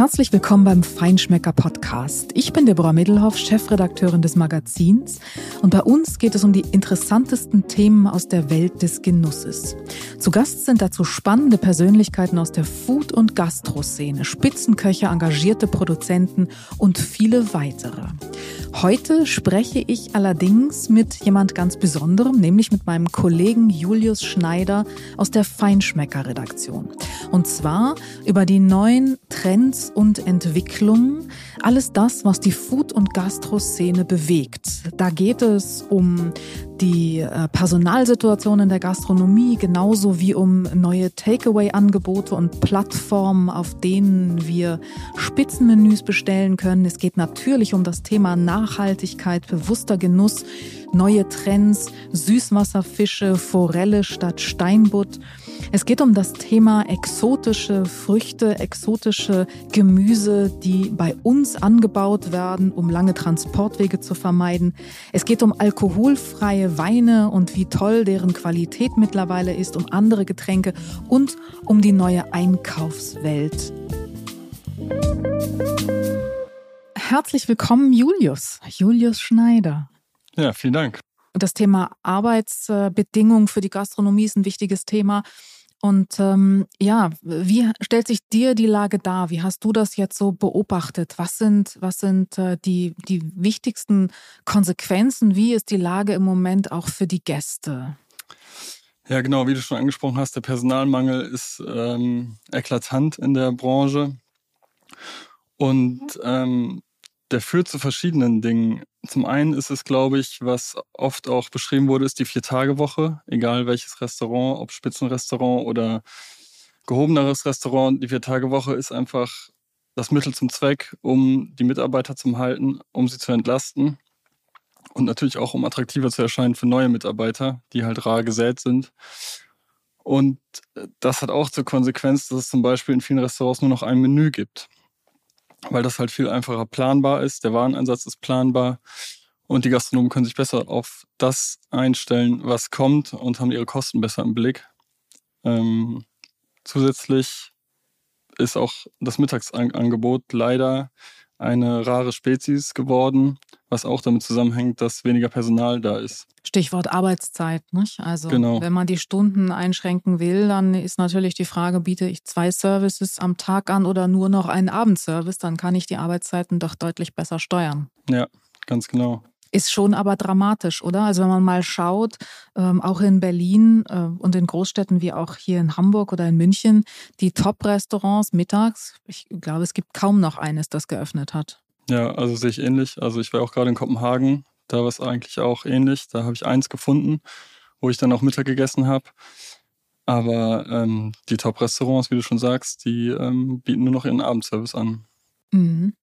Herzlich willkommen beim Feinschmecker Podcast. Ich bin Deborah Middelhoff, Chefredakteurin des Magazins und bei uns geht es um die interessantesten Themen aus der Welt des Genusses. Zu Gast sind dazu spannende Persönlichkeiten aus der Food- und Gastroszene, Spitzenköche, engagierte Produzenten und viele weitere. Heute spreche ich allerdings mit jemand ganz Besonderem, nämlich mit meinem Kollegen Julius Schneider aus der Feinschmecker Redaktion. Und zwar über die neuen Trends und Entwicklungen, alles das, was die Food- und Gastroszene bewegt. Da geht es um die äh, Personalsituation in der Gastronomie, genauso wie um neue Takeaway-Angebote und Plattformen, auf denen wir Spitzenmenüs bestellen können. Es geht natürlich um das Thema Nachhaltigkeit, bewusster Genuss, neue Trends, Süßwasserfische, Forelle statt Steinbutt. Es geht um das Thema exotische Früchte, exotische Gemüse, die bei uns angebaut werden, um lange Transportwege zu vermeiden. Es geht um alkoholfreie Weine und wie toll deren Qualität mittlerweile ist, um andere Getränke und um die neue Einkaufswelt. Herzlich willkommen, Julius. Julius Schneider. Ja, vielen Dank. Das Thema Arbeitsbedingungen für die Gastronomie ist ein wichtiges Thema. Und ähm, ja, wie stellt sich dir die Lage dar? Wie hast du das jetzt so beobachtet? Was sind, was sind äh, die, die wichtigsten Konsequenzen? Wie ist die Lage im Moment auch für die Gäste? Ja, genau, wie du schon angesprochen hast, der Personalmangel ist ähm, eklatant in der Branche. Und ähm, der führt zu verschiedenen Dingen. Zum einen ist es, glaube ich, was oft auch beschrieben wurde, ist die Vier-Tage-Woche. Egal welches Restaurant, ob Spitzenrestaurant oder gehobeneres Restaurant. Die Vier-Tage-Woche ist einfach das Mittel zum Zweck, um die Mitarbeiter zu halten, um sie zu entlasten. Und natürlich auch, um attraktiver zu erscheinen für neue Mitarbeiter, die halt rar gesät sind. Und das hat auch zur Konsequenz, dass es zum Beispiel in vielen Restaurants nur noch ein Menü gibt weil das halt viel einfacher planbar ist. Der Wareneinsatz ist planbar und die Gastronomen können sich besser auf das einstellen, was kommt und haben ihre Kosten besser im Blick. Ähm, zusätzlich ist auch das Mittagsangebot leider eine rare Spezies geworden, was auch damit zusammenhängt, dass weniger Personal da ist. Stichwort Arbeitszeit. Nicht? Also genau. wenn man die Stunden einschränken will, dann ist natürlich die Frage, biete ich zwei Services am Tag an oder nur noch einen Abendservice, dann kann ich die Arbeitszeiten doch deutlich besser steuern. Ja, ganz genau. Ist schon aber dramatisch, oder? Also wenn man mal schaut, ähm, auch in Berlin äh, und in Großstädten wie auch hier in Hamburg oder in München, die Top-Restaurants mittags, ich glaube, es gibt kaum noch eines, das geöffnet hat. Ja, also sehe ich ähnlich. Also ich war auch gerade in Kopenhagen, da war es eigentlich auch ähnlich. Da habe ich eins gefunden, wo ich dann auch Mittag gegessen habe. Aber ähm, die Top-Restaurants, wie du schon sagst, die ähm, bieten nur noch ihren Abendservice an. Mhm.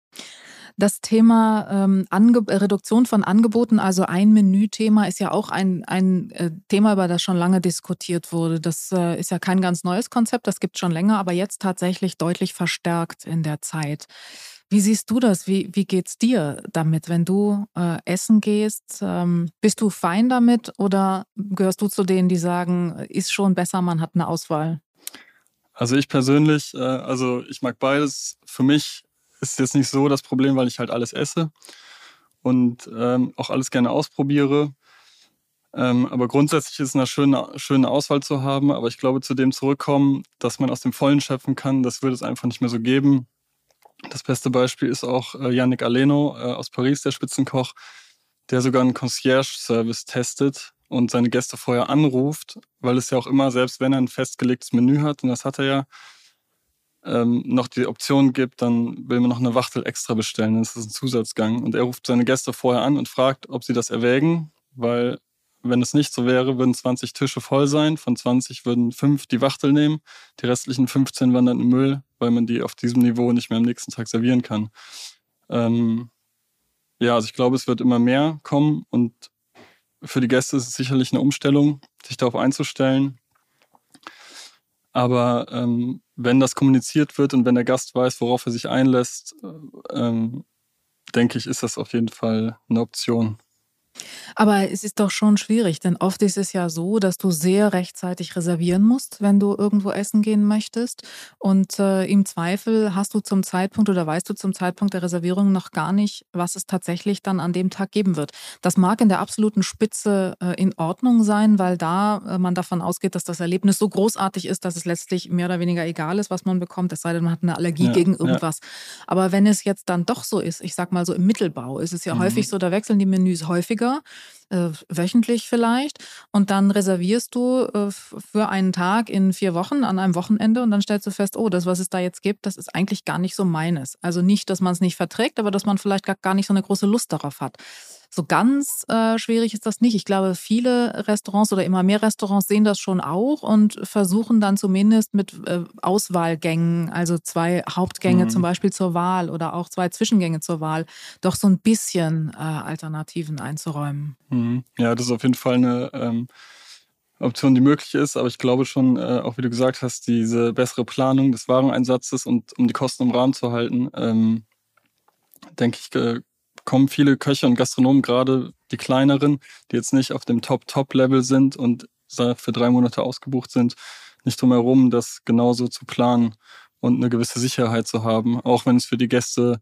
Das Thema ähm, Ange Reduktion von Angeboten, also ein Menüthema, ist ja auch ein, ein äh, Thema, über das schon lange diskutiert wurde. Das äh, ist ja kein ganz neues Konzept, das gibt es schon länger, aber jetzt tatsächlich deutlich verstärkt in der Zeit. Wie siehst du das? Wie, wie geht's dir damit, wenn du äh, essen gehst? Ähm, bist du fein damit oder gehörst du zu denen, die sagen, ist schon besser, man hat eine Auswahl? Also ich persönlich, äh, also ich mag beides. Für mich ist jetzt nicht so das Problem, weil ich halt alles esse und ähm, auch alles gerne ausprobiere. Ähm, aber grundsätzlich ist es eine schöne, schöne Auswahl zu haben. Aber ich glaube, zu dem zurückkommen, dass man aus dem Vollen schöpfen kann, das würde es einfach nicht mehr so geben. Das beste Beispiel ist auch äh, Yannick Aleno äh, aus Paris, der Spitzenkoch, der sogar einen Concierge-Service testet und seine Gäste vorher anruft, weil es ja auch immer, selbst wenn er ein festgelegtes Menü hat, und das hat er ja, ähm, noch die Option gibt, dann will man noch eine Wachtel extra bestellen. Das ist ein Zusatzgang. Und er ruft seine Gäste vorher an und fragt, ob sie das erwägen, weil wenn es nicht so wäre, würden 20 Tische voll sein. Von 20 würden fünf die Wachtel nehmen. Die restlichen 15 wandern im Müll, weil man die auf diesem Niveau nicht mehr am nächsten Tag servieren kann. Ähm, ja, also ich glaube, es wird immer mehr kommen und für die Gäste ist es sicherlich eine Umstellung, sich darauf einzustellen. Aber ähm, wenn das kommuniziert wird und wenn der Gast weiß, worauf er sich einlässt, äh, ähm, denke ich, ist das auf jeden Fall eine Option. Aber es ist doch schon schwierig, denn oft ist es ja so, dass du sehr rechtzeitig reservieren musst, wenn du irgendwo essen gehen möchtest. Und äh, im Zweifel hast du zum Zeitpunkt oder weißt du zum Zeitpunkt der Reservierung noch gar nicht, was es tatsächlich dann an dem Tag geben wird. Das mag in der absoluten Spitze äh, in Ordnung sein, weil da äh, man davon ausgeht, dass das Erlebnis so großartig ist, dass es letztlich mehr oder weniger egal ist, was man bekommt, es sei denn, man hat eine Allergie ja, gegen irgendwas. Ja. Aber wenn es jetzt dann doch so ist, ich sag mal so im Mittelbau, ist es ja mhm. häufig so, da wechseln die Menüs häufiger äh, wöchentlich vielleicht. Und dann reservierst du äh, für einen Tag in vier Wochen an einem Wochenende und dann stellst du fest, oh, das, was es da jetzt gibt, das ist eigentlich gar nicht so meines. Also nicht, dass man es nicht verträgt, aber dass man vielleicht gar, gar nicht so eine große Lust darauf hat. So ganz äh, schwierig ist das nicht. Ich glaube, viele Restaurants oder immer mehr Restaurants sehen das schon auch und versuchen dann zumindest mit äh, Auswahlgängen, also zwei Hauptgänge mhm. zum Beispiel zur Wahl oder auch zwei Zwischengänge zur Wahl, doch so ein bisschen äh, Alternativen einzuräumen. Mhm. Ja, das ist auf jeden Fall eine ähm, Option, die möglich ist. Aber ich glaube schon, äh, auch wie du gesagt hast, diese bessere Planung des Wareneinsatzes und um die Kosten im Rahmen zu halten, ähm, denke ich, äh, kommen viele Köche und Gastronomen, gerade die kleineren, die jetzt nicht auf dem Top-Top-Level sind und für drei Monate ausgebucht sind, nicht drum das genauso zu planen und eine gewisse Sicherheit zu haben, auch wenn es für die Gäste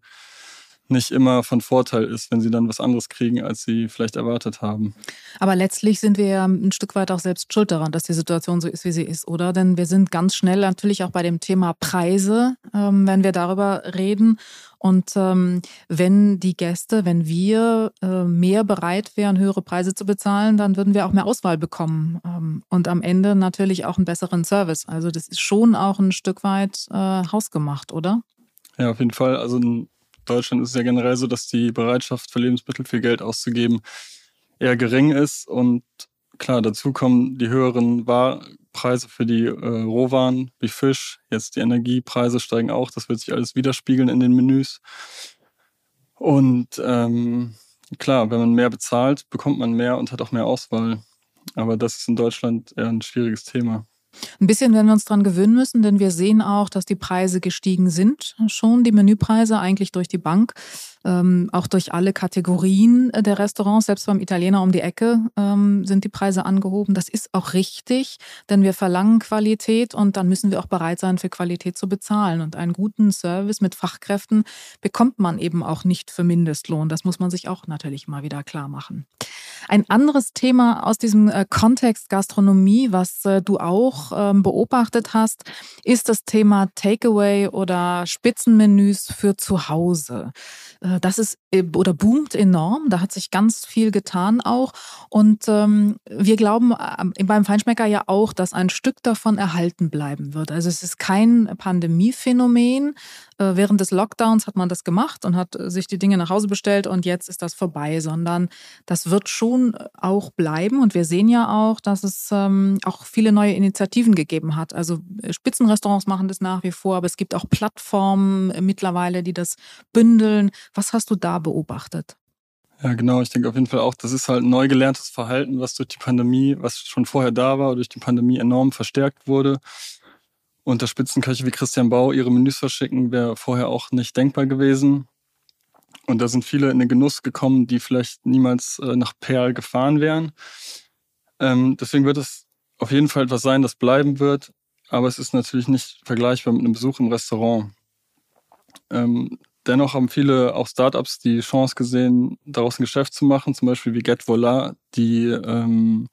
nicht immer von Vorteil ist, wenn sie dann was anderes kriegen, als sie vielleicht erwartet haben. Aber letztlich sind wir ja ein Stück weit auch selbst schuld daran, dass die Situation so ist, wie sie ist, oder? Denn wir sind ganz schnell natürlich auch bei dem Thema Preise, ähm, wenn wir darüber reden. Und ähm, wenn die Gäste, wenn wir äh, mehr bereit wären, höhere Preise zu bezahlen, dann würden wir auch mehr Auswahl bekommen ähm, und am Ende natürlich auch einen besseren Service. Also das ist schon auch ein Stück weit äh, hausgemacht, oder? Ja, auf jeden Fall. Also ein Deutschland ist es ja generell so, dass die Bereitschaft für Lebensmittel viel Geld auszugeben eher gering ist. Und klar, dazu kommen die höheren Preise für die äh, Rohwaren wie Fisch. Jetzt die Energiepreise steigen auch. Das wird sich alles widerspiegeln in den Menüs. Und ähm, klar, wenn man mehr bezahlt, bekommt man mehr und hat auch mehr Auswahl. Aber das ist in Deutschland eher ein schwieriges Thema. Ein bisschen werden wir uns dran gewöhnen müssen, denn wir sehen auch, dass die Preise gestiegen sind. Schon die Menüpreise eigentlich durch die Bank ähm, auch durch alle Kategorien der Restaurants, selbst beim Italiener um die Ecke ähm, sind die Preise angehoben. Das ist auch richtig, denn wir verlangen Qualität und dann müssen wir auch bereit sein, für Qualität zu bezahlen. Und einen guten Service mit Fachkräften bekommt man eben auch nicht für Mindestlohn. Das muss man sich auch natürlich mal wieder klar machen. Ein anderes Thema aus diesem äh, Kontext Gastronomie, was äh, du auch ähm, beobachtet hast, ist das Thema Takeaway oder Spitzenmenüs für zu Hause. Äh, das ist äh, oder boomt enorm. Da hat sich ganz viel getan auch. Und ähm, wir glauben äh, beim Feinschmecker ja auch, dass ein Stück davon erhalten bleiben wird. Also es ist kein Pandemiephänomen. Äh, während des Lockdowns hat man das gemacht und hat sich die Dinge nach Hause bestellt und jetzt ist das vorbei, sondern das wird schon auch bleiben. Und wir sehen ja auch, dass es ähm, auch viele neue Initiativen gegeben hat. Also Spitzenrestaurants machen das nach wie vor, aber es gibt auch Plattformen mittlerweile, die das bündeln. Was hast du da beobachtet? Ja, genau. Ich denke auf jeden Fall auch, das ist halt neu gelerntes Verhalten, was durch die Pandemie, was schon vorher da war, durch die Pandemie enorm verstärkt wurde. Und Spitzenköche wie Christian Bau ihre Menüs verschicken, wäre vorher auch nicht denkbar gewesen. Und da sind viele in den Genuss gekommen, die vielleicht niemals äh, nach Perl gefahren wären. Ähm, deswegen wird es auf jeden Fall etwas sein, das bleiben wird. Aber es ist natürlich nicht vergleichbar mit einem Besuch im Restaurant. Ähm, dennoch haben viele auch Startups die Chance gesehen, daraus ein Geschäft zu machen, zum Beispiel wie Get Voila, die ähm,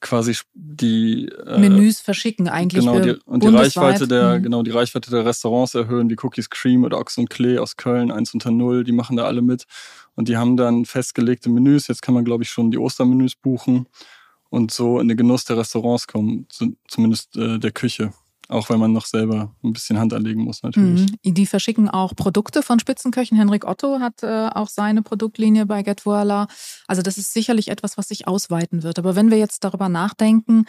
quasi die äh, Menüs verschicken eigentlich genau die, und die Reichweite der mhm. genau die Reichweite der Restaurants erhöhen wie Cookies Cream oder Ochs und Klee aus Köln eins unter null die machen da alle mit. Und die haben dann festgelegte Menüs jetzt kann man glaube ich schon die Ostermenüs buchen und so in den Genuss der Restaurants kommen zumindest äh, der Küche auch wenn man noch selber ein bisschen Hand anlegen muss, natürlich. Mhm. Die verschicken auch Produkte von Spitzenköchen. Henrik Otto hat äh, auch seine Produktlinie bei Get Voila. Also das ist sicherlich etwas, was sich ausweiten wird. Aber wenn wir jetzt darüber nachdenken,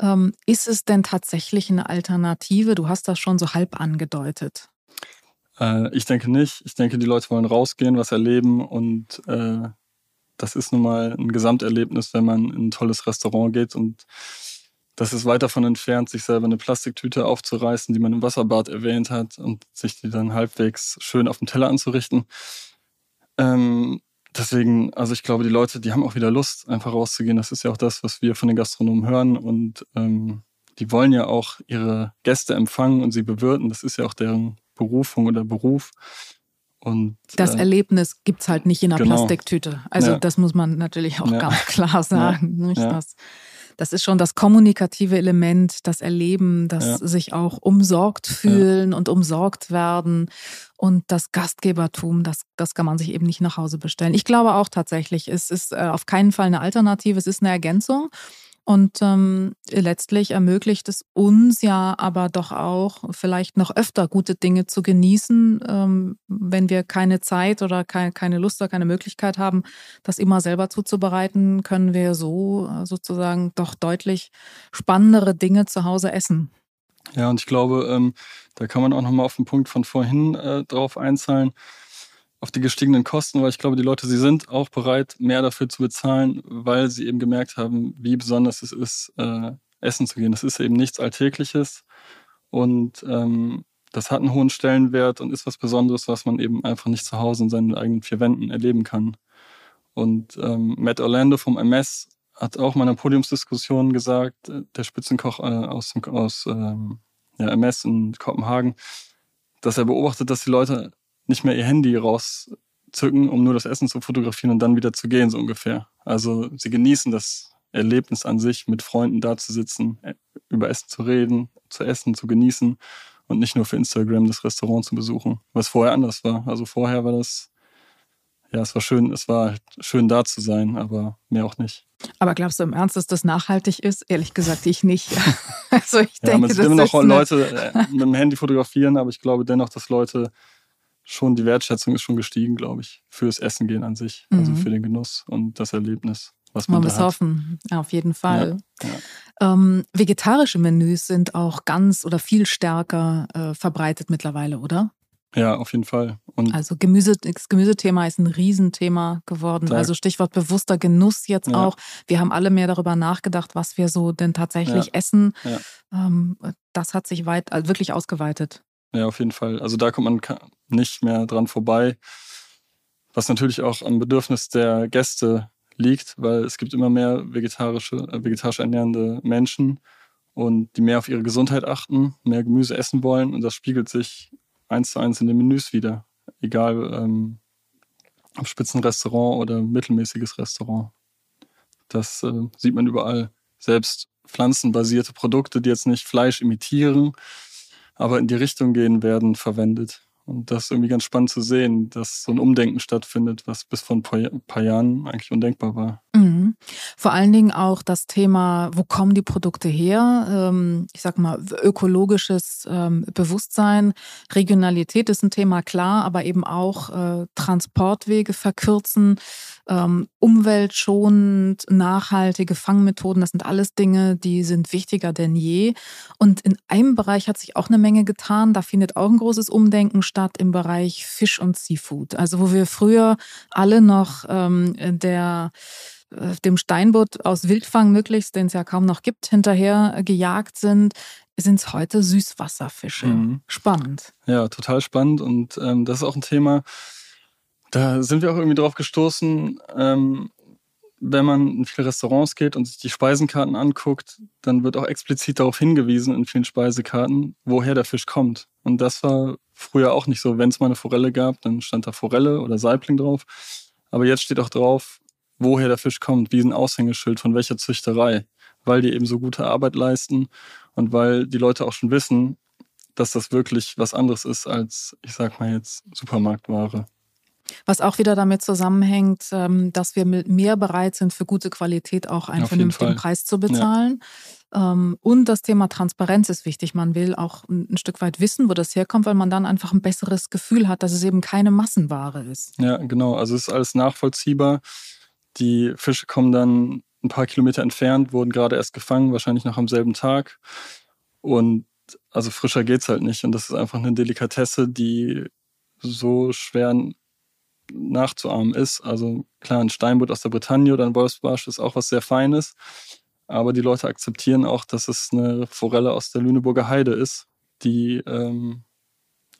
ähm, ist es denn tatsächlich eine Alternative? Du hast das schon so halb angedeutet. Äh, ich denke nicht. Ich denke, die Leute wollen rausgehen, was erleben und äh, das ist nun mal ein Gesamterlebnis, wenn man in ein tolles Restaurant geht und das ist weit davon entfernt, sich selber eine Plastiktüte aufzureißen, die man im Wasserbad erwähnt hat und sich die dann halbwegs schön auf dem Teller anzurichten. Ähm, deswegen, also ich glaube, die Leute, die haben auch wieder Lust, einfach rauszugehen. Das ist ja auch das, was wir von den Gastronomen hören. Und ähm, die wollen ja auch ihre Gäste empfangen und sie bewirten. Das ist ja auch deren Berufung oder Beruf. Und, das äh, Erlebnis gibt es halt nicht in einer genau. Plastiktüte. Also ja. das muss man natürlich auch ja. ganz klar sagen. Ja. Das, ist schon das kommunikative Element, das Erleben, das sich auch umsorgt fühlen und umsorgt werden. Und das Gastgebertum, das, das kann man sich eben nicht nach Hause bestellen. Ich glaube auch tatsächlich, es ist äh, auf keinen Fall eine Alternative, es ist eine Ergänzung. Und ähm, letztlich ermöglicht es uns ja aber doch auch, vielleicht noch öfter gute Dinge zu genießen, ähm, wenn wir keine Zeit oder keine, keine Lust oder keine Möglichkeit haben, das immer selber zuzubereiten, können wir so äh, sozusagen doch deutlich spannendere Dinge zu Hause essen. Ja, und ich glaube, ähm, da kann man auch nochmal auf den Punkt von vorhin äh, drauf einzahlen auf die gestiegenen Kosten, weil ich glaube, die Leute, sie sind auch bereit, mehr dafür zu bezahlen, weil sie eben gemerkt haben, wie besonders es ist, äh, essen zu gehen. Das ist eben nichts Alltägliches und ähm, das hat einen hohen Stellenwert und ist was Besonderes, was man eben einfach nicht zu Hause in seinen eigenen vier Wänden erleben kann. Und ähm, Matt Orlando vom MS hat auch in einer Podiumsdiskussion gesagt, äh, der Spitzenkoch äh, aus, aus ähm, ja, MS in Kopenhagen, dass er beobachtet, dass die Leute nicht mehr ihr Handy rauszücken, um nur das Essen zu fotografieren und dann wieder zu gehen, so ungefähr. Also sie genießen das Erlebnis an sich, mit Freunden da zu sitzen, äh, über Essen zu reden, zu essen, zu genießen und nicht nur für Instagram das Restaurant zu besuchen, was vorher anders war. Also vorher war das, ja, es war schön, es war halt schön da zu sein, aber mehr auch nicht. Aber glaubst du im Ernst, dass das nachhaltig ist? Ehrlich gesagt, ich nicht. also ich ja, denke, man sieht immer noch Leute äh, mit dem Handy fotografieren, aber ich glaube dennoch, dass Leute schon die Wertschätzung ist schon gestiegen, glaube ich, fürs Essen gehen an sich, also mhm. also für den Genuss und das Erlebnis. Was man, man muss hoffen, auf jeden Fall. Ja, ja. Ähm, vegetarische Menüs sind auch ganz oder viel stärker äh, verbreitet mittlerweile, oder? Ja, auf jeden Fall. Und also Gemüse, das Gemüsethema ist ein Riesenthema geworden. Da, also Stichwort bewusster Genuss jetzt ja. auch. Wir haben alle mehr darüber nachgedacht, was wir so denn tatsächlich essen. Ähm, das hat sich weit, also wirklich ausgeweitet. Ja, auf jeden Fall. Also da kommt man nicht mehr dran vorbei. Was natürlich auch am Bedürfnis der Gäste liegt, weil es gibt immer mehr vegetarische, äh, vegetarisch ernährende Menschen und die mehr auf ihre Gesundheit achten, mehr Gemüse essen wollen und das spiegelt sich eins zu eins in den Menüs wieder. Egal ähm, ob Spitzenrestaurant oder mittelmäßiges Restaurant. Das äh, sieht man überall. Selbst pflanzenbasierte Produkte, die jetzt nicht Fleisch imitieren, aber in die Richtung gehen werden, verwendet. Und das ist irgendwie ganz spannend zu sehen, dass so ein Umdenken stattfindet, was bis vor ein paar Jahren eigentlich undenkbar war. Mhm. Vor allen Dingen auch das Thema, wo kommen die Produkte her? Ähm, ich sag mal, ökologisches ähm, Bewusstsein, Regionalität ist ein Thema, klar, aber eben auch äh, Transportwege verkürzen, ähm, umweltschonend, nachhaltige Fangmethoden, das sind alles Dinge, die sind wichtiger denn je. Und in einem Bereich hat sich auch eine Menge getan, da findet auch ein großes Umdenken statt im Bereich Fisch und Seafood. Also wo wir früher alle noch ähm, der äh, dem Steinbutt aus Wildfang möglichst, den es ja kaum noch gibt, hinterher gejagt sind, sind es heute Süßwasserfische. Mhm. Spannend. Ja, total spannend. Und ähm, das ist auch ein Thema, da sind wir auch irgendwie drauf gestoßen, ähm, wenn man in viele Restaurants geht und sich die Speisenkarten anguckt, dann wird auch explizit darauf hingewiesen in vielen Speisekarten, woher der Fisch kommt. Und das war früher auch nicht so. Wenn es mal eine Forelle gab, dann stand da Forelle oder Saibling drauf. Aber jetzt steht auch drauf, woher der Fisch kommt, wie ein Aushängeschild, von welcher Züchterei, weil die eben so gute Arbeit leisten und weil die Leute auch schon wissen, dass das wirklich was anderes ist als, ich sag mal jetzt, Supermarktware. Was auch wieder damit zusammenhängt, ähm, dass wir mehr bereit sind, für gute Qualität auch einen Auf vernünftigen Preis zu bezahlen. Ja. Ähm, und das Thema Transparenz ist wichtig. Man will auch ein Stück weit wissen, wo das herkommt, weil man dann einfach ein besseres Gefühl hat, dass es eben keine Massenware ist. Ja, genau. Also es ist alles nachvollziehbar. Die Fische kommen dann ein paar Kilometer entfernt, wurden gerade erst gefangen, wahrscheinlich noch am selben Tag. Und also frischer geht's halt nicht. Und das ist einfach eine Delikatesse, die so schwer nachzuahmen ist. Also klar, ein Steinbutt aus der Bretagne oder ein Wolfsbarsch ist auch was sehr Feines. Aber die Leute akzeptieren auch, dass es eine Forelle aus der Lüneburger Heide ist, die ähm,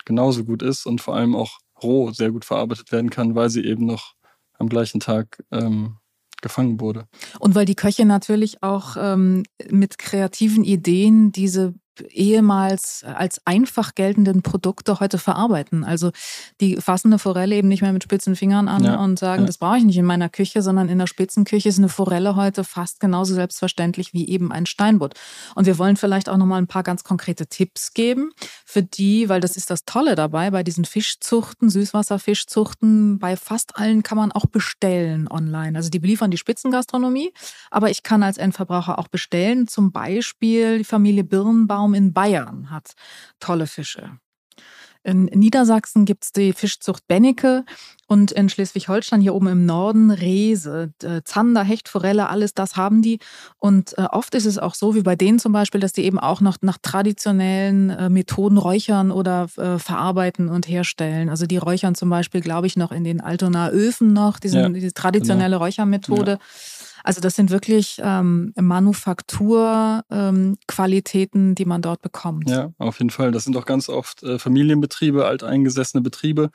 genauso gut ist und vor allem auch roh sehr gut verarbeitet werden kann, weil sie eben noch am gleichen Tag ähm, gefangen wurde. Und weil die Köche natürlich auch ähm, mit kreativen Ideen diese ehemals als einfach geltenden Produkte heute verarbeiten. Also die fassen eine Forelle eben nicht mehr mit spitzen Fingern an ja, und sagen, ja. das brauche ich nicht in meiner Küche, sondern in der Spitzenküche ist eine Forelle heute fast genauso selbstverständlich wie eben ein Steinbutt. Und wir wollen vielleicht auch nochmal ein paar ganz konkrete Tipps geben für die, weil das ist das Tolle dabei, bei diesen Fischzuchten, Süßwasserfischzuchten, bei fast allen kann man auch bestellen online. Also die beliefern die Spitzengastronomie, aber ich kann als Endverbraucher auch bestellen, zum Beispiel die Familie Birnbaum Fischraum in Bayern hat tolle Fische. In Niedersachsen gibt es die Fischzucht Bennecke und in Schleswig-Holstein hier oben im Norden Rese. Zander, Hecht, Forelle, alles das haben die. Und äh, oft ist es auch so, wie bei denen zum Beispiel, dass die eben auch noch nach traditionellen äh, Methoden räuchern oder äh, verarbeiten und herstellen. Also die räuchern zum Beispiel, glaube ich, noch in den Altonaer Öfen noch, diesen, ja, diese traditionelle genau. Räuchermethode. Ja. Also das sind wirklich ähm, Manufakturqualitäten, ähm, die man dort bekommt. Ja, auf jeden Fall. Das sind auch ganz oft äh, Familienbetriebe, alteingesessene Betriebe,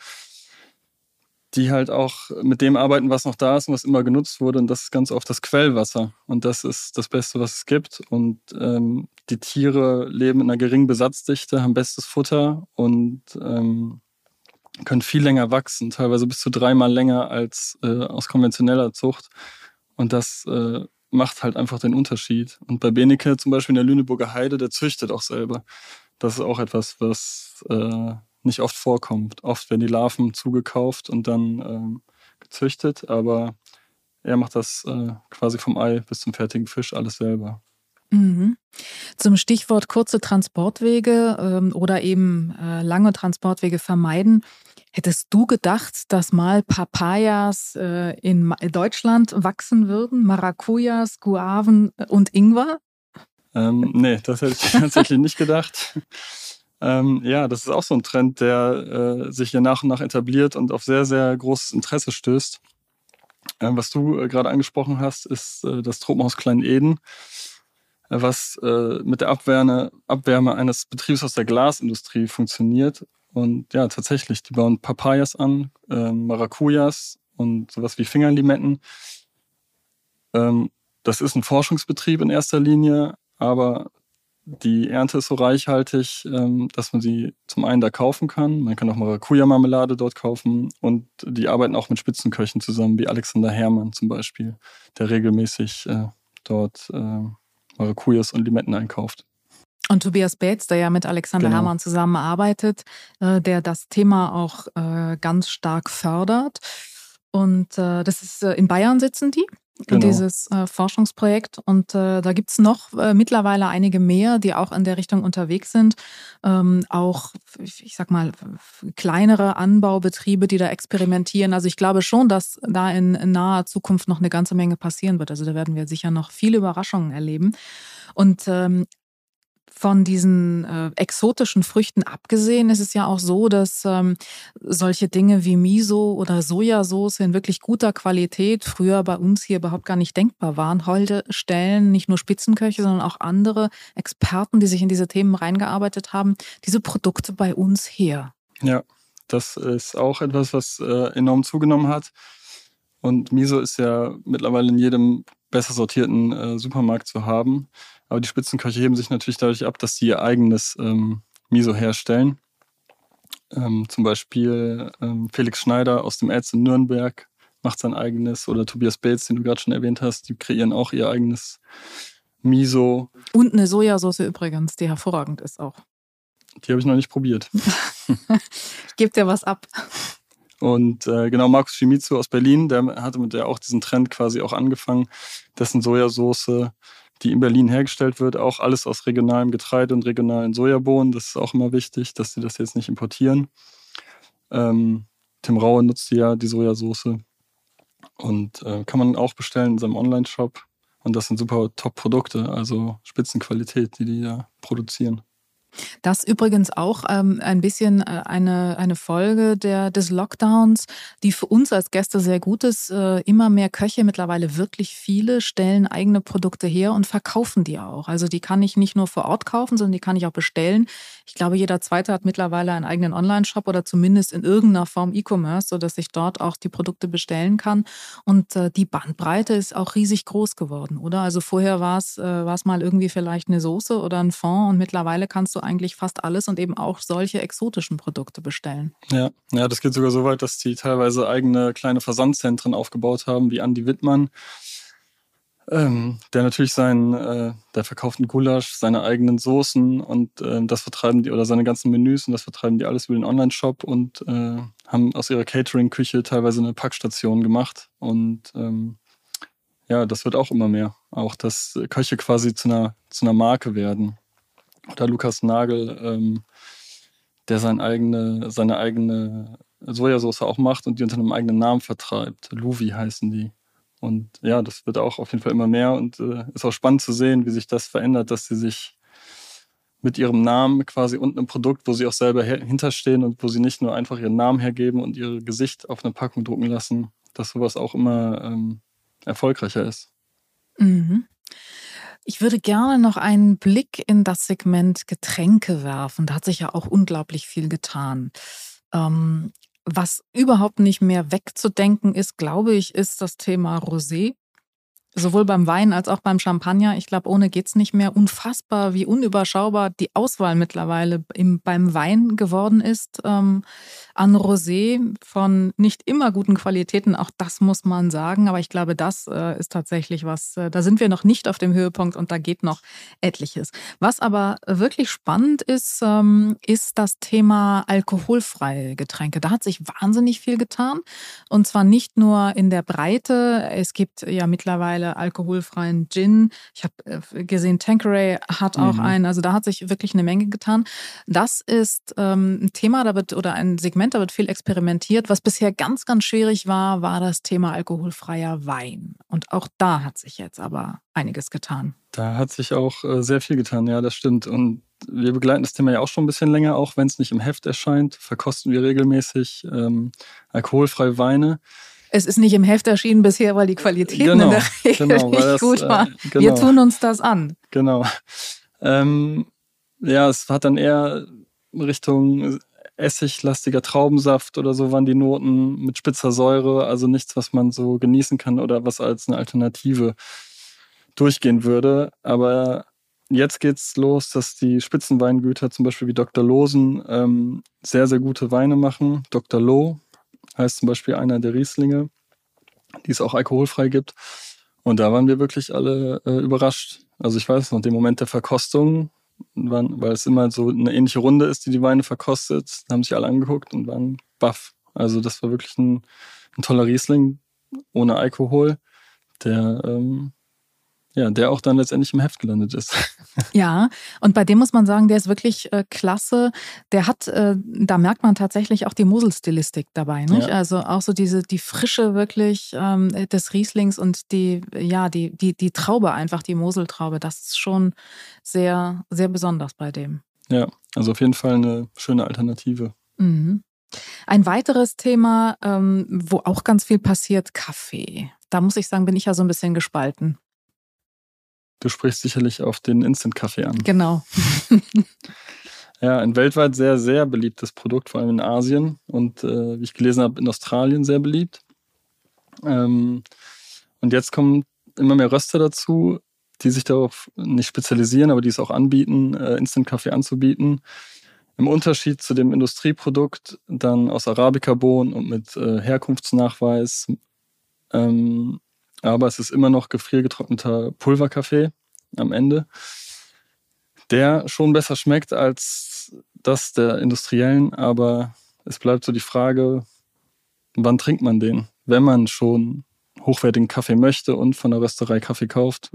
die halt auch mit dem arbeiten, was noch da ist und was immer genutzt wurde. Und das ist ganz oft das Quellwasser. Und das ist das Beste, was es gibt. Und ähm, die Tiere leben in einer geringen Besatzdichte, haben bestes Futter und ähm, können viel länger wachsen, teilweise bis zu dreimal länger als äh, aus konventioneller Zucht. Und das äh, macht halt einfach den Unterschied. Und bei Benecke zum Beispiel in der Lüneburger Heide, der züchtet auch selber. Das ist auch etwas, was äh, nicht oft vorkommt. Oft werden die Larven zugekauft und dann ähm, gezüchtet, aber er macht das äh, quasi vom Ei bis zum fertigen Fisch alles selber. Mhm. Zum Stichwort kurze Transportwege ähm, oder eben äh, lange Transportwege vermeiden. Hättest du gedacht, dass mal Papayas äh, in Deutschland wachsen würden? Maracujas, Guaven und Ingwer? Ähm, nee, das hätte ich tatsächlich nicht gedacht. Ähm, ja, das ist auch so ein Trend, der äh, sich hier nach und nach etabliert und auf sehr, sehr großes Interesse stößt. Ähm, was du äh, gerade angesprochen hast, ist äh, das Tropenhaus Klein Eden, äh, was äh, mit der Abwärme, Abwärme eines Betriebs aus der Glasindustrie funktioniert und ja, tatsächlich, die bauen Papayas an, ähm, Maracujas und sowas wie Fingerlimetten. Ähm, das ist ein Forschungsbetrieb in erster Linie, aber die Ernte ist so reichhaltig, ähm, dass man sie zum einen da kaufen kann. Man kann auch Maracuja-Marmelade dort kaufen und die arbeiten auch mit Spitzenköchen zusammen, wie Alexander Herrmann zum Beispiel, der regelmäßig äh, dort äh, Maracujas und Limetten einkauft. Und Tobias Bates, der ja mit Alexander genau. Herrmann zusammenarbeitet, äh, der das Thema auch äh, ganz stark fördert. Und äh, das ist in Bayern sitzen die. Genau. dieses Forschungsprojekt. Und da gibt es noch mittlerweile einige mehr, die auch in der Richtung unterwegs sind. Ähm, auch, ich sag mal, kleinere Anbaubetriebe, die da experimentieren. Also ich glaube schon, dass da in, in naher Zukunft noch eine ganze Menge passieren wird. Also da werden wir sicher noch viele Überraschungen erleben. Und ähm, von diesen äh, exotischen Früchten abgesehen ist es ja auch so, dass ähm, solche Dinge wie Miso oder Sojasauce in wirklich guter Qualität früher bei uns hier überhaupt gar nicht denkbar waren. Heute stellen nicht nur Spitzenköche, sondern auch andere Experten, die sich in diese Themen reingearbeitet haben, diese Produkte bei uns her. Ja, das ist auch etwas, was äh, enorm zugenommen hat. Und Miso ist ja mittlerweile in jedem besser sortierten äh, Supermarkt zu haben. Aber die Spitzenköche heben sich natürlich dadurch ab, dass sie ihr eigenes ähm, Miso herstellen. Ähm, zum Beispiel ähm, Felix Schneider aus dem in Nürnberg macht sein eigenes oder Tobias Bates, den du gerade schon erwähnt hast, die kreieren auch ihr eigenes Miso. Und eine Sojasauce übrigens, die hervorragend ist auch. Die habe ich noch nicht probiert. ich gebe dir was ab. Und äh, genau, Markus Shimizu aus Berlin, der hatte mit der auch diesen Trend quasi auch angefangen, dessen Sojasauce die in Berlin hergestellt wird, auch alles aus regionalem Getreide und regionalen Sojabohnen. Das ist auch immer wichtig, dass sie das jetzt nicht importieren. Ähm, Tim Raue nutzt ja die Sojasauce und äh, kann man auch bestellen in seinem Online-Shop. Und das sind super Top-Produkte, also Spitzenqualität, die die da produzieren. Das übrigens auch ähm, ein bisschen äh, eine, eine Folge der, des Lockdowns, die für uns als Gäste sehr gut ist. Äh, immer mehr Köche, mittlerweile wirklich viele, stellen eigene Produkte her und verkaufen die auch. Also die kann ich nicht nur vor Ort kaufen, sondern die kann ich auch bestellen. Ich glaube, jeder Zweite hat mittlerweile einen eigenen Online-Shop oder zumindest in irgendeiner Form E-Commerce, sodass ich dort auch die Produkte bestellen kann. Und äh, die Bandbreite ist auch riesig groß geworden, oder? Also vorher war es äh, mal irgendwie vielleicht eine Soße oder ein Fond und mittlerweile kannst du eigentlich fast alles und eben auch solche exotischen Produkte bestellen. Ja, ja, das geht sogar so weit, dass die teilweise eigene kleine Versandzentren aufgebaut haben, wie Andy Wittmann, ähm, der natürlich seinen, äh, der verkauft einen Gulasch, seine eigenen Soßen und äh, das vertreiben die, oder seine ganzen Menüs und das vertreiben die alles über den Online-Shop und äh, haben aus ihrer Catering-Küche teilweise eine Packstation gemacht und ähm, ja, das wird auch immer mehr. Auch, dass Köche quasi zu einer, zu einer Marke werden. Oder Lukas Nagel, ähm, der sein eigene, seine eigene Sojasauce auch macht und die unter einem eigenen Namen vertreibt. Luvi heißen die. Und ja, das wird auch auf jeden Fall immer mehr und äh, ist auch spannend zu sehen, wie sich das verändert, dass sie sich mit ihrem Namen quasi und einem Produkt, wo sie auch selber hinterstehen und wo sie nicht nur einfach ihren Namen hergeben und ihr Gesicht auf eine Packung drucken lassen, dass sowas auch immer ähm, erfolgreicher ist. Mhm. Ich würde gerne noch einen Blick in das Segment Getränke werfen. Da hat sich ja auch unglaublich viel getan. Ähm, was überhaupt nicht mehr wegzudenken ist, glaube ich, ist das Thema Rosé. Sowohl beim Wein als auch beim Champagner. Ich glaube, ohne geht's nicht mehr. Unfassbar, wie unüberschaubar die Auswahl mittlerweile im, beim Wein geworden ist. Ähm, an Rosé von nicht immer guten Qualitäten, auch das muss man sagen. Aber ich glaube, das äh, ist tatsächlich was, äh, da sind wir noch nicht auf dem Höhepunkt und da geht noch etliches. Was aber wirklich spannend ist, ähm, ist das Thema alkoholfreie Getränke. Da hat sich wahnsinnig viel getan. Und zwar nicht nur in der Breite. Es gibt ja mittlerweile alkoholfreien Gin. Ich habe äh, gesehen, Tanqueray hat auch mhm. einen. Also da hat sich wirklich eine Menge getan. Das ist ähm, ein Thema, oder ein Segment, da wird viel experimentiert. Was bisher ganz, ganz schwierig war, war das Thema alkoholfreier Wein. Und auch da hat sich jetzt aber einiges getan. Da hat sich auch äh, sehr viel getan, ja, das stimmt. Und wir begleiten das Thema ja auch schon ein bisschen länger, auch wenn es nicht im Heft erscheint, verkosten wir regelmäßig ähm, alkoholfreie Weine. Es ist nicht im Heft erschienen bisher, weil die Qualitäten genau, in der Regel genau, nicht das, gut waren. Äh, genau. Wir tun uns das an. Genau. Ähm, ja, es hat dann eher Richtung essiglastiger Traubensaft oder so waren die Noten mit spitzer Säure, also nichts, was man so genießen kann oder was als eine Alternative durchgehen würde. Aber jetzt geht's los, dass die Spitzenweingüter, zum Beispiel wie Dr. Losen, ähm, sehr, sehr gute Weine machen. Dr. Loh heißt zum Beispiel einer der Rieslinge, die es auch alkoholfrei gibt. Und da waren wir wirklich alle äh, überrascht. Also ich weiß noch, den Moment der Verkostung, waren, weil es immer so eine ähnliche Runde ist, die die Weine verkostet, haben sich alle angeguckt und waren baff. Also das war wirklich ein, ein toller Riesling ohne Alkohol, der ähm, ja, der auch dann letztendlich im Heft gelandet ist. Ja, und bei dem muss man sagen, der ist wirklich äh, klasse. Der hat, äh, da merkt man tatsächlich auch die Moselstilistik dabei. Nicht? Ja. Also auch so diese, die Frische wirklich ähm, des Rieslings und die, ja, die, die, die Traube einfach, die Moseltraube, das ist schon sehr, sehr besonders bei dem. Ja, also auf jeden Fall eine schöne Alternative. Mhm. Ein weiteres Thema, ähm, wo auch ganz viel passiert, Kaffee. Da muss ich sagen, bin ich ja so ein bisschen gespalten. Du sprichst sicherlich auf den Instant-Kaffee an. Genau. ja, ein weltweit sehr, sehr beliebtes Produkt, vor allem in Asien und äh, wie ich gelesen habe, in Australien sehr beliebt. Ähm, und jetzt kommen immer mehr Röster dazu, die sich darauf nicht spezialisieren, aber die es auch anbieten, äh, Instant-Kaffee anzubieten. Im Unterschied zu dem Industrieprodukt dann aus Arabica-Bohnen und mit äh, Herkunftsnachweis. Ähm, aber es ist immer noch gefriergetrockneter Pulverkaffee am Ende, der schon besser schmeckt als das der industriellen, aber es bleibt so die Frage, wann trinkt man den? Wenn man schon hochwertigen Kaffee möchte und von der Rösterei Kaffee kauft,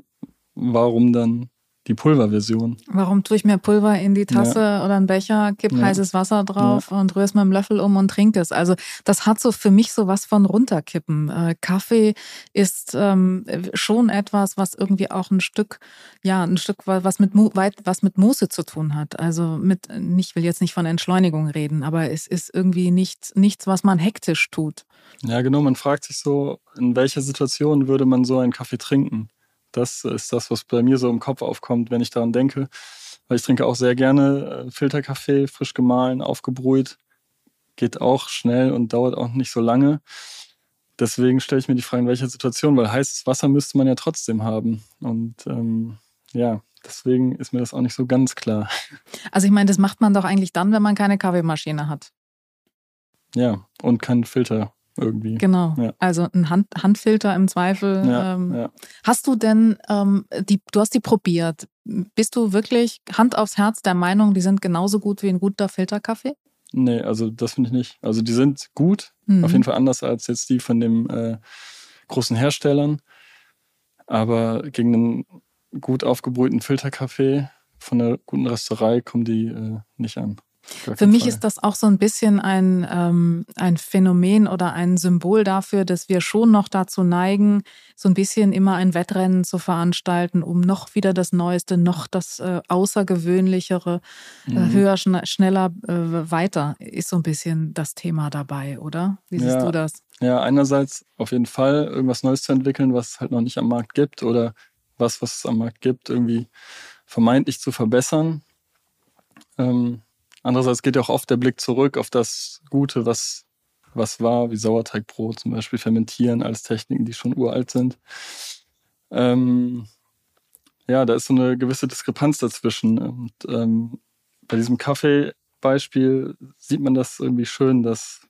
warum dann die Pulverversion. Warum tue ich mir Pulver in die Tasse ja. oder einen Becher, kipp ja. heißes Wasser drauf ja. und rühre es mit dem Löffel um und trinke es? Also das hat so für mich so was von runterkippen. Äh, Kaffee ist ähm, schon etwas, was irgendwie auch ein Stück, ja, ein Stück was mit weit was mit Muße zu tun hat. Also mit, ich will jetzt nicht von Entschleunigung reden, aber es ist irgendwie nichts, nichts, was man hektisch tut. Ja, genau. Man fragt sich so, in welcher Situation würde man so einen Kaffee trinken? Das ist das, was bei mir so im Kopf aufkommt, wenn ich daran denke. Weil ich trinke auch sehr gerne äh, Filterkaffee, frisch gemahlen, aufgebrüht. Geht auch schnell und dauert auch nicht so lange. Deswegen stelle ich mir die Frage, in welcher Situation, weil heißes Wasser müsste man ja trotzdem haben. Und ähm, ja, deswegen ist mir das auch nicht so ganz klar. Also ich meine, das macht man doch eigentlich dann, wenn man keine Kaffeemaschine hat. Ja, und keinen Filter irgendwie. Genau. Ja. Also ein Hand, Handfilter im Zweifel. Ja, ähm, ja. Hast du denn ähm, die, du hast die probiert. Bist du wirklich Hand aufs Herz der Meinung, die sind genauso gut wie ein guter Filterkaffee? Nee, also das finde ich nicht. Also die sind gut, mhm. auf jeden Fall anders als jetzt die von den äh, großen Herstellern. Aber gegen einen gut aufgebrühten Filterkaffee von einer guten Rösterei kommen die äh, nicht an. Für mich Fall. ist das auch so ein bisschen ein, ähm, ein Phänomen oder ein Symbol dafür, dass wir schon noch dazu neigen, so ein bisschen immer ein Wettrennen zu veranstalten, um noch wieder das Neueste, noch das äh, Außergewöhnlichere, äh, mhm. höher, schn schneller, äh, weiter, ist so ein bisschen das Thema dabei, oder? Wie siehst ja. du das? Ja, einerseits auf jeden Fall irgendwas Neues zu entwickeln, was es halt noch nicht am Markt gibt oder was, was es am Markt gibt, irgendwie vermeintlich zu verbessern. Ähm, Andererseits geht ja auch oft der Blick zurück auf das Gute, was, was war, wie Sauerteigbrot zum Beispiel, fermentieren, als Techniken, die schon uralt sind. Ähm, ja, da ist so eine gewisse Diskrepanz dazwischen. Und ähm, bei diesem Kaffee-Beispiel sieht man das irgendwie schön, dass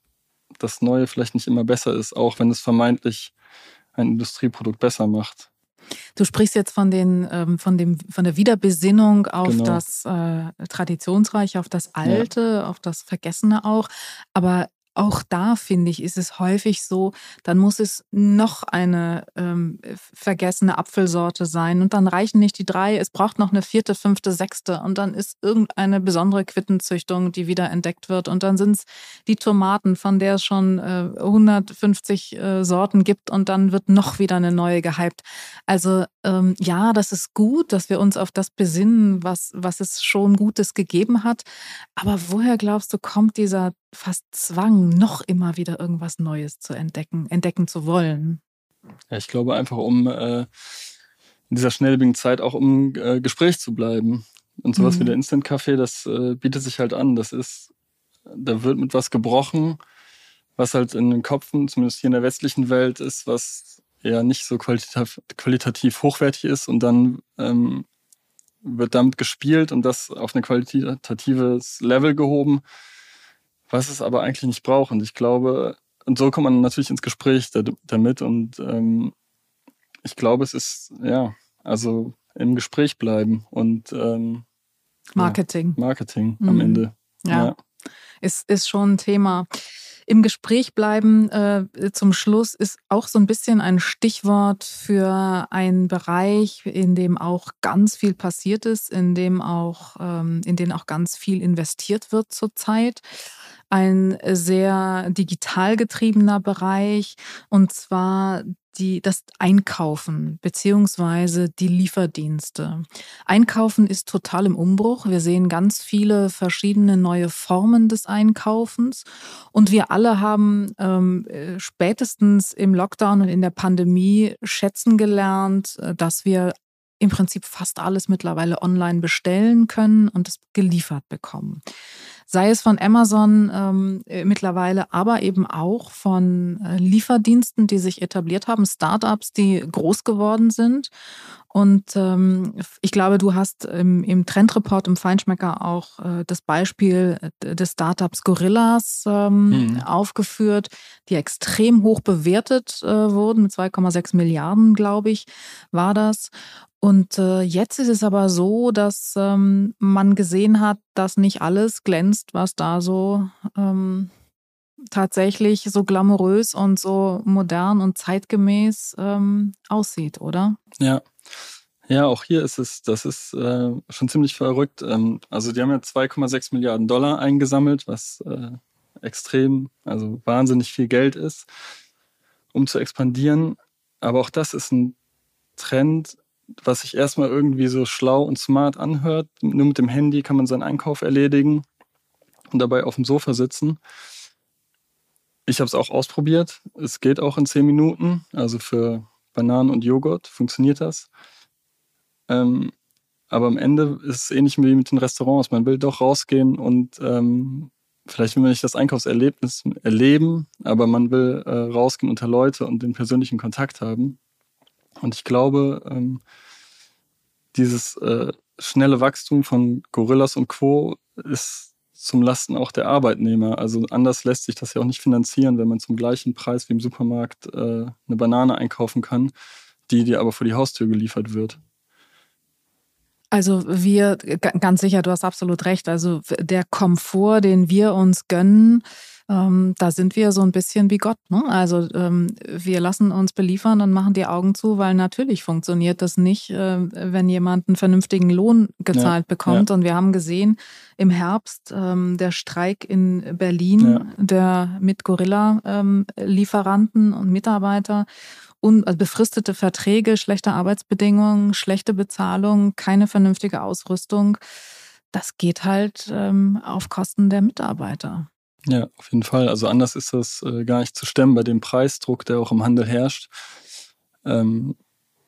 das Neue vielleicht nicht immer besser ist, auch wenn es vermeintlich ein Industrieprodukt besser macht. Du sprichst jetzt von, den, ähm, von, dem, von der Wiederbesinnung auf genau. das äh, Traditionsreiche, auf das Alte, ja. auf das Vergessene auch. Aber auch da finde ich, ist es häufig so, dann muss es noch eine ähm, vergessene Apfelsorte sein und dann reichen nicht die drei, es braucht noch eine vierte, fünfte, sechste und dann ist irgendeine besondere Quittenzüchtung, die wieder entdeckt wird und dann sind es die Tomaten, von der es schon äh, 150 äh, Sorten gibt und dann wird noch wieder eine neue gehypt. Also ähm, ja, das ist gut, dass wir uns auf das besinnen, was, was es schon Gutes gegeben hat, aber woher glaubst du, kommt dieser fast Zwang, noch immer wieder irgendwas Neues zu entdecken, entdecken zu wollen. Ja, ich glaube einfach, um äh, in dieser schnelllebigen Zeit auch um äh, Gespräch zu bleiben. Und sowas mhm. wie der Instant Kaffee, das äh, bietet sich halt an. Das ist, da wird mit was gebrochen, was halt in den Köpfen, zumindest hier in der westlichen Welt, ist, was eher nicht so qualitativ, qualitativ hochwertig ist. Und dann ähm, wird damit gespielt und das auf ein qualitatives Level gehoben, was es aber eigentlich nicht braucht. Und ich glaube, und so kommt man natürlich ins Gespräch damit. Und ähm, ich glaube, es ist, ja, also im Gespräch bleiben und ähm, Marketing. Ja, Marketing am mhm. Ende. Ja. ja. Ist, ist schon ein Thema. Im Gespräch bleiben äh, zum Schluss ist auch so ein bisschen ein Stichwort für einen Bereich, in dem auch ganz viel passiert ist, in dem auch, ähm, in den auch ganz viel investiert wird zurzeit ein sehr digital getriebener Bereich und zwar die, das Einkaufen beziehungsweise die Lieferdienste. Einkaufen ist total im Umbruch. Wir sehen ganz viele verschiedene neue Formen des Einkaufens und wir alle haben ähm, spätestens im Lockdown und in der Pandemie schätzen gelernt, äh, dass wir im Prinzip fast alles mittlerweile online bestellen können und es geliefert bekommen sei es von Amazon ähm, äh, mittlerweile, aber eben auch von äh, Lieferdiensten, die sich etabliert haben, Startups, die groß geworden sind. Und ähm, ich glaube, du hast im, im Trendreport im Feinschmecker auch äh, das Beispiel äh, des Startups Gorillas ähm, mhm. aufgeführt, die extrem hoch bewertet äh, wurden, mit 2,6 Milliarden, glaube ich, war das. Und äh, jetzt ist es aber so, dass ähm, man gesehen hat, dass nicht alles glänzt, was da so ähm, tatsächlich so glamourös und so modern und zeitgemäß ähm, aussieht, oder? Ja. Ja, auch hier ist es, das ist äh, schon ziemlich verrückt. Ähm, also die haben ja 2,6 Milliarden Dollar eingesammelt, was äh, extrem, also wahnsinnig viel Geld ist, um zu expandieren. Aber auch das ist ein Trend, was sich erstmal irgendwie so schlau und smart anhört. Nur mit dem Handy kann man seinen Einkauf erledigen und dabei auf dem Sofa sitzen. Ich habe es auch ausprobiert. Es geht auch in zehn Minuten. Also für Bananen und Joghurt funktioniert das. Ähm, aber am Ende ist es ähnlich wie mit den Restaurants. Man will doch rausgehen und ähm, vielleicht will man nicht das Einkaufserlebnis erleben, aber man will äh, rausgehen unter Leute und den persönlichen Kontakt haben. Und ich glaube, ähm, dieses äh, schnelle Wachstum von Gorillas und Co. ist zum Lasten auch der Arbeitnehmer. Also anders lässt sich das ja auch nicht finanzieren, wenn man zum gleichen Preis wie im Supermarkt äh, eine Banane einkaufen kann, die dir aber vor die Haustür geliefert wird. Also wir, ganz sicher, du hast absolut recht. Also der Komfort, den wir uns gönnen, ähm, da sind wir so ein bisschen wie Gott. Ne? Also ähm, wir lassen uns beliefern und machen die Augen zu, weil natürlich funktioniert das nicht, äh, wenn jemand einen vernünftigen Lohn gezahlt ja, bekommt. Ja. Und wir haben gesehen im Herbst ähm, der Streik in Berlin, ja. der mit Gorilla-Lieferanten ähm, und Mitarbeiter un, also befristete Verträge, schlechte Arbeitsbedingungen, schlechte Bezahlung, keine vernünftige Ausrüstung. Das geht halt ähm, auf Kosten der Mitarbeiter. Ja, auf jeden Fall. Also anders ist das äh, gar nicht zu stemmen bei dem Preisdruck, der auch im Handel herrscht. Ähm,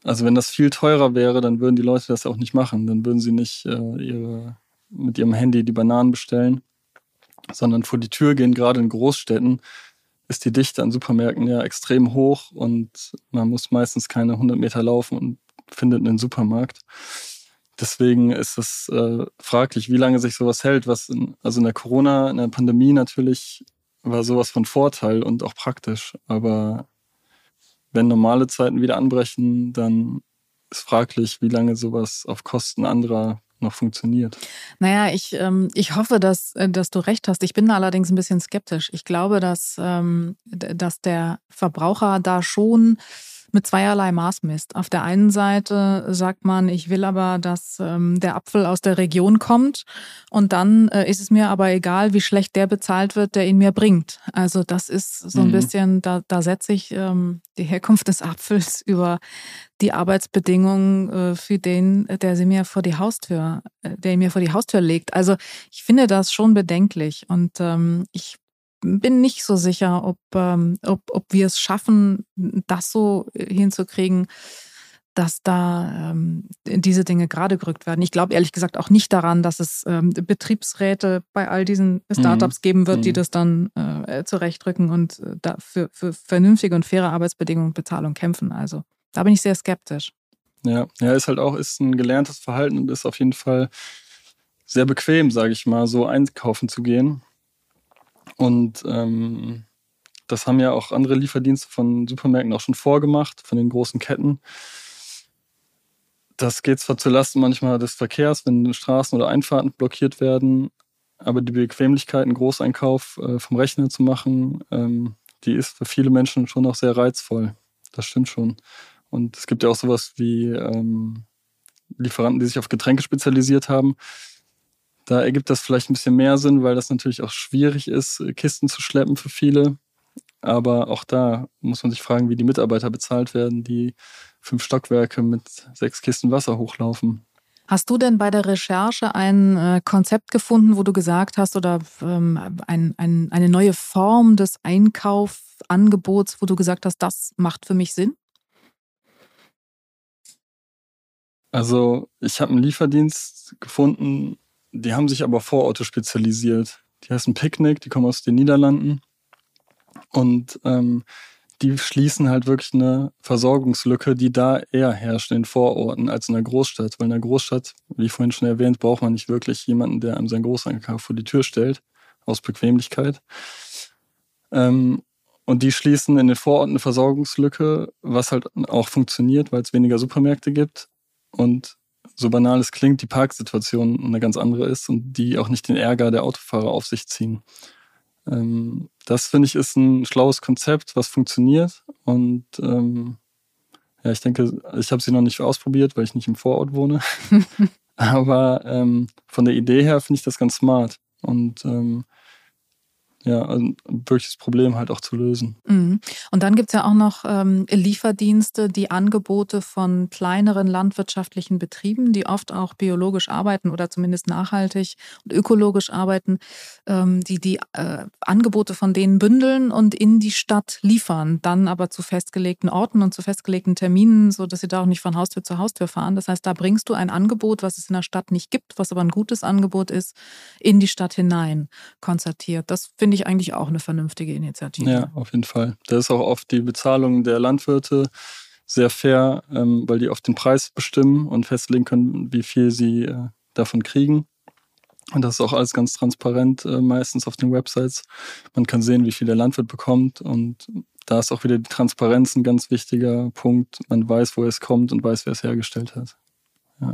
also wenn das viel teurer wäre, dann würden die Leute das auch nicht machen. Dann würden sie nicht äh, ihre, mit ihrem Handy die Bananen bestellen, sondern vor die Tür gehen, gerade in Großstädten ist die Dichte an Supermärkten ja extrem hoch und man muss meistens keine 100 Meter laufen und findet einen Supermarkt. Deswegen ist es äh, fraglich, wie lange sich sowas hält. Was in, also in der Corona, in der Pandemie natürlich war sowas von Vorteil und auch praktisch. Aber wenn normale Zeiten wieder anbrechen, dann ist fraglich, wie lange sowas auf Kosten anderer noch funktioniert. Naja, ich, ähm, ich hoffe, dass, äh, dass du recht hast. Ich bin allerdings ein bisschen skeptisch. Ich glaube, dass, ähm, dass der Verbraucher da schon mit zweierlei Maß misst. Auf der einen Seite sagt man, ich will aber, dass ähm, der Apfel aus der Region kommt und dann äh, ist es mir aber egal, wie schlecht der bezahlt wird, der ihn mir bringt. Also das ist so ein mhm. bisschen, da, da setze ich ähm, die Herkunft des Apfels über die Arbeitsbedingungen äh, für den, der sie mir vor die Haustür, äh, der ihn mir vor die Haustür legt. Also ich finde das schon bedenklich und ähm, ich bin nicht so sicher, ob, ähm, ob, ob wir es schaffen, das so hinzukriegen, dass da ähm, diese Dinge gerade gerückt werden. Ich glaube ehrlich gesagt auch nicht daran, dass es ähm, Betriebsräte bei all diesen Startups mhm. geben wird, die mhm. das dann äh, zurechtrücken und äh, da für, für vernünftige und faire Arbeitsbedingungen und Bezahlung kämpfen. Also da bin ich sehr skeptisch. Ja, ja, ist halt auch ist ein gelerntes Verhalten und ist auf jeden Fall sehr bequem, sage ich mal, so einkaufen zu gehen. Und ähm, das haben ja auch andere Lieferdienste von Supermärkten auch schon vorgemacht, von den großen Ketten. Das geht zwar zulasten manchmal des Verkehrs, wenn Straßen oder Einfahrten blockiert werden, aber die Bequemlichkeit, einen Großeinkauf äh, vom Rechner zu machen, ähm, die ist für viele Menschen schon auch sehr reizvoll. Das stimmt schon. Und es gibt ja auch sowas wie ähm, Lieferanten, die sich auf Getränke spezialisiert haben. Da ergibt das vielleicht ein bisschen mehr Sinn, weil das natürlich auch schwierig ist, Kisten zu schleppen für viele. Aber auch da muss man sich fragen, wie die Mitarbeiter bezahlt werden, die fünf Stockwerke mit sechs Kisten Wasser hochlaufen. Hast du denn bei der Recherche ein äh, Konzept gefunden, wo du gesagt hast, oder ähm, ein, ein, eine neue Form des Einkaufangebots, wo du gesagt hast, das macht für mich Sinn? Also ich habe einen Lieferdienst gefunden, die haben sich aber vor Auto spezialisiert. Die heißen Picnic, die kommen aus den Niederlanden. Und ähm, die schließen halt wirklich eine Versorgungslücke, die da eher herrscht in den Vororten als in der Großstadt. Weil in der Großstadt, wie vorhin schon erwähnt, braucht man nicht wirklich jemanden, der einem seinen Großeinkauf vor die Tür stellt, aus Bequemlichkeit. Ähm, und die schließen in den Vororten eine Versorgungslücke, was halt auch funktioniert, weil es weniger Supermärkte gibt. Und so banal es klingt, die Parksituation eine ganz andere ist und die auch nicht den Ärger der Autofahrer auf sich ziehen. Ähm, das finde ich ist ein schlaues Konzept, was funktioniert und ähm, Ja, ich denke, ich habe sie noch nicht ausprobiert, weil ich nicht im Vorort wohne. Aber ähm, von der Idee her finde ich das ganz smart. Und ähm, ja, ein wirkliches Problem halt auch zu lösen. Mhm. Und dann gibt es ja auch noch ähm, Lieferdienste, die Angebote von kleineren landwirtschaftlichen Betrieben, die oft auch biologisch arbeiten oder zumindest nachhaltig und ökologisch arbeiten, ähm, die die äh, Angebote von denen bündeln und in die Stadt liefern, dann aber zu festgelegten Orten und zu festgelegten Terminen, sodass sie da auch nicht von Haustür zu Haustür fahren. Das heißt, da bringst du ein Angebot, was es in der Stadt nicht gibt, was aber ein gutes Angebot ist, in die Stadt hinein konzertiert. Das finde ich eigentlich auch eine vernünftige Initiative. Ja, auf jeden Fall. Da ist auch oft die Bezahlung der Landwirte sehr fair, ähm, weil die oft den Preis bestimmen und festlegen können, wie viel sie äh, davon kriegen. Und das ist auch alles ganz transparent, äh, meistens auf den Websites. Man kann sehen, wie viel der Landwirt bekommt. Und da ist auch wieder die Transparenz ein ganz wichtiger Punkt. Man weiß, wo es kommt und weiß, wer es hergestellt hat. Ja.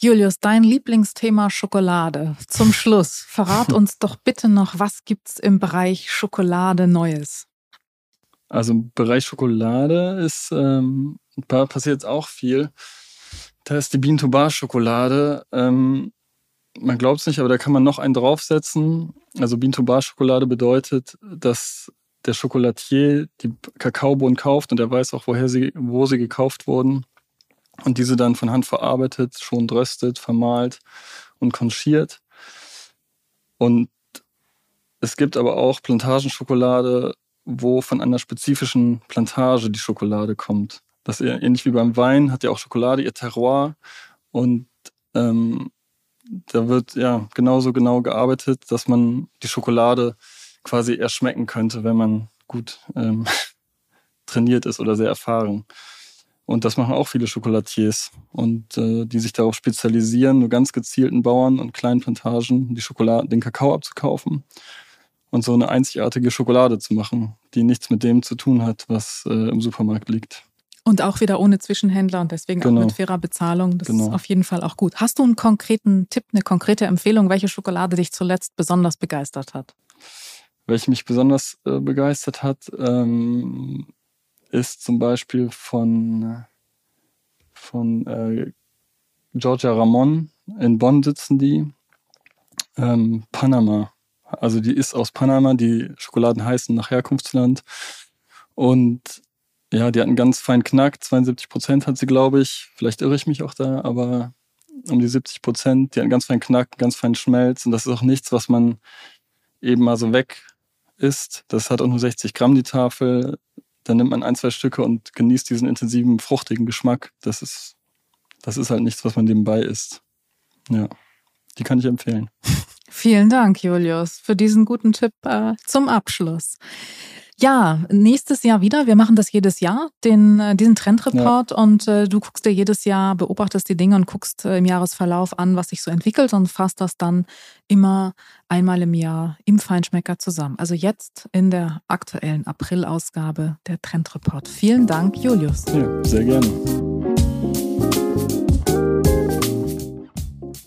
Julius, dein Lieblingsthema Schokolade. Zum Schluss, verrat uns doch bitte noch, was gibt's im Bereich Schokolade Neues? Also im Bereich Schokolade ist ähm, passiert jetzt auch viel. Da ist die Bean to Bar Schokolade. Ähm, man glaubt es nicht, aber da kann man noch einen draufsetzen. Also Bean to Bar Schokolade bedeutet, dass der Schokolatier die Kakaobohnen kauft und er weiß auch, woher sie, wo sie gekauft wurden und diese dann von Hand verarbeitet, schon dröstet, vermahlt und konchiert. Und es gibt aber auch Plantagenschokolade, wo von einer spezifischen Plantage die Schokolade kommt. Das ist ähnlich wie beim Wein, hat ja auch Schokolade ihr Terroir und ähm, da wird ja genauso genau gearbeitet, dass man die Schokolade quasi erschmecken könnte, wenn man gut ähm, trainiert ist oder sehr erfahren. Und das machen auch viele Chocolatiers und äh, die sich darauf spezialisieren, nur ganz gezielten Bauern und kleinen Plantagen die Schokolade, den Kakao abzukaufen und so eine einzigartige Schokolade zu machen, die nichts mit dem zu tun hat, was äh, im Supermarkt liegt. Und auch wieder ohne Zwischenhändler und deswegen genau. auch mit fairer Bezahlung. Das genau. ist auf jeden Fall auch gut. Hast du einen konkreten Tipp, eine konkrete Empfehlung, welche Schokolade dich zuletzt besonders begeistert hat? Welche mich besonders äh, begeistert hat, ähm, ist zum Beispiel von, von äh, Georgia Ramon. In Bonn sitzen die. Ähm, Panama. Also die ist aus Panama. Die Schokoladen heißen nach Herkunftsland. Und ja, die hat einen ganz feinen Knack. 72 Prozent hat sie, glaube ich. Vielleicht irre ich mich auch da, aber um die 70 Prozent. Die hat einen ganz feinen Knack, einen ganz feinen Schmelz. Und das ist auch nichts, was man eben mal so weg isst. Das hat auch nur 60 Gramm die Tafel dann nimmt man ein, zwei Stücke und genießt diesen intensiven, fruchtigen Geschmack. Das ist, das ist halt nichts, was man nebenbei isst. Ja, die kann ich empfehlen. Vielen Dank, Julius, für diesen guten Tipp äh, zum Abschluss. Ja, nächstes Jahr wieder. Wir machen das jedes Jahr, den, äh, diesen Trendreport. Ja. Und äh, du guckst dir jedes Jahr, beobachtest die Dinge und guckst äh, im Jahresverlauf an, was sich so entwickelt und fasst das dann immer einmal im Jahr im Feinschmecker zusammen. Also jetzt in der aktuellen April-Ausgabe der Trendreport. Vielen Dank, Julius. Ja, sehr gerne.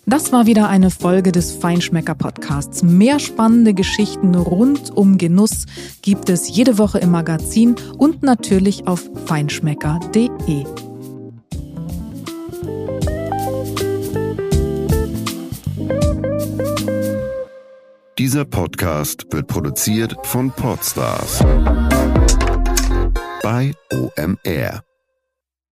Das war wieder eine Folge des Feinschmecker Podcasts. Mehr spannende Geschichten rund um Genuss gibt es jede Woche im Magazin und natürlich auf feinschmecker.de. Dieser Podcast wird produziert von Podstars bei OMR.